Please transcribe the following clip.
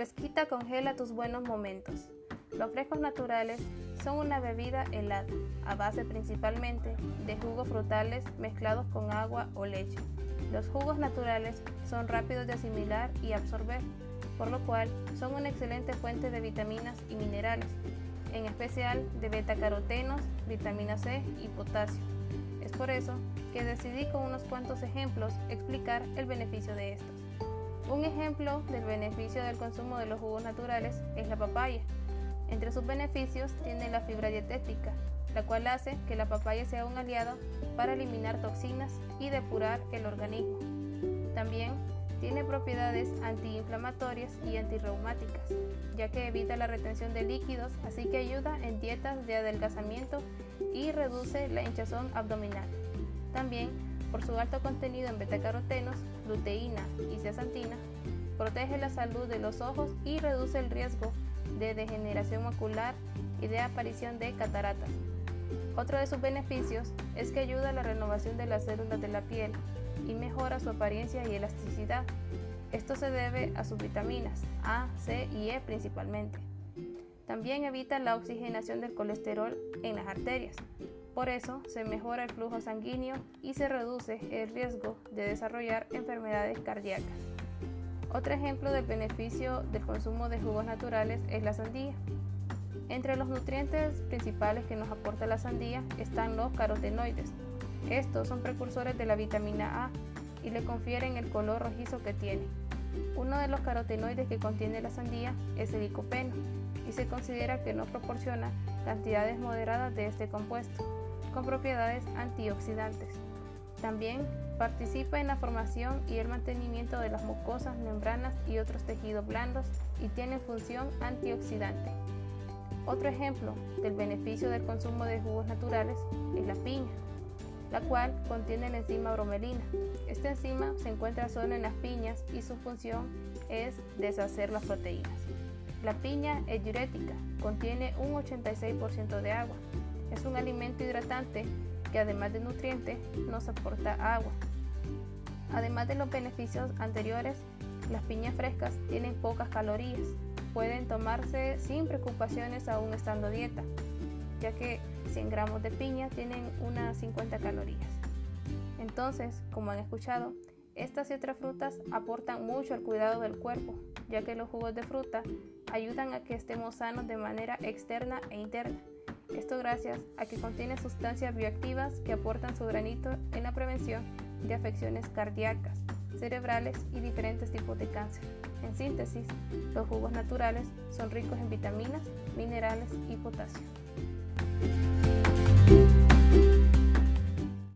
Evita congela tus buenos momentos. Los frescos naturales son una bebida helada, a base principalmente de jugos frutales mezclados con agua o leche. Los jugos naturales son rápidos de asimilar y absorber, por lo cual son una excelente fuente de vitaminas y minerales, en especial de betacarotenos, vitamina C y potasio. Es por eso que decidí con unos cuantos ejemplos explicar el beneficio de estos. Un ejemplo del beneficio del consumo de los jugos naturales es la papaya. Entre sus beneficios tiene la fibra dietética, la cual hace que la papaya sea un aliado para eliminar toxinas y depurar el organismo. También tiene propiedades antiinflamatorias y antirreumáticas, ya que evita la retención de líquidos, así que ayuda en dietas de adelgazamiento y reduce la hinchazón abdominal. También por su alto contenido en betacarotenos, luteína y zeaxantina, protege la salud de los ojos y reduce el riesgo de degeneración macular y de aparición de cataratas. Otro de sus beneficios es que ayuda a la renovación de las células de la piel y mejora su apariencia y elasticidad. Esto se debe a sus vitaminas A, C y E principalmente. También evita la oxigenación del colesterol en las arterias, por eso se mejora el flujo sanguíneo y se reduce el riesgo de desarrollar enfermedades cardíacas. Otro ejemplo del beneficio del consumo de jugos naturales es la sandía. Entre los nutrientes principales que nos aporta la sandía están los carotenoides. Estos son precursores de la vitamina A y le confieren el color rojizo que tiene. Uno de los carotenoides que contiene la sandía es el licopeno y se considera que no proporciona cantidades moderadas de este compuesto con propiedades antioxidantes. También participa en la formación y el mantenimiento de las mucosas, membranas y otros tejidos blandos y tiene función antioxidante. Otro ejemplo del beneficio del consumo de jugos naturales es la piña, la cual contiene la enzima bromelina. Esta enzima se encuentra solo en las piñas y su función es deshacer las proteínas. La piña es diurética, contiene un 86% de agua, es un alimento hidratante que además de nutriente nos aporta agua. Además de los beneficios anteriores, las piñas frescas tienen pocas calorías. Pueden tomarse sin preocupaciones aún estando dieta, ya que 100 gramos de piña tienen unas 50 calorías. Entonces, como han escuchado, estas y otras frutas aportan mucho al cuidado del cuerpo, ya que los jugos de fruta ayudan a que estemos sanos de manera externa e interna esto gracias a que contiene sustancias bioactivas que aportan su granito en la prevención de afecciones cardíacas, cerebrales y diferentes tipos de cáncer. En síntesis, los jugos naturales son ricos en vitaminas, minerales y potasio. Bye.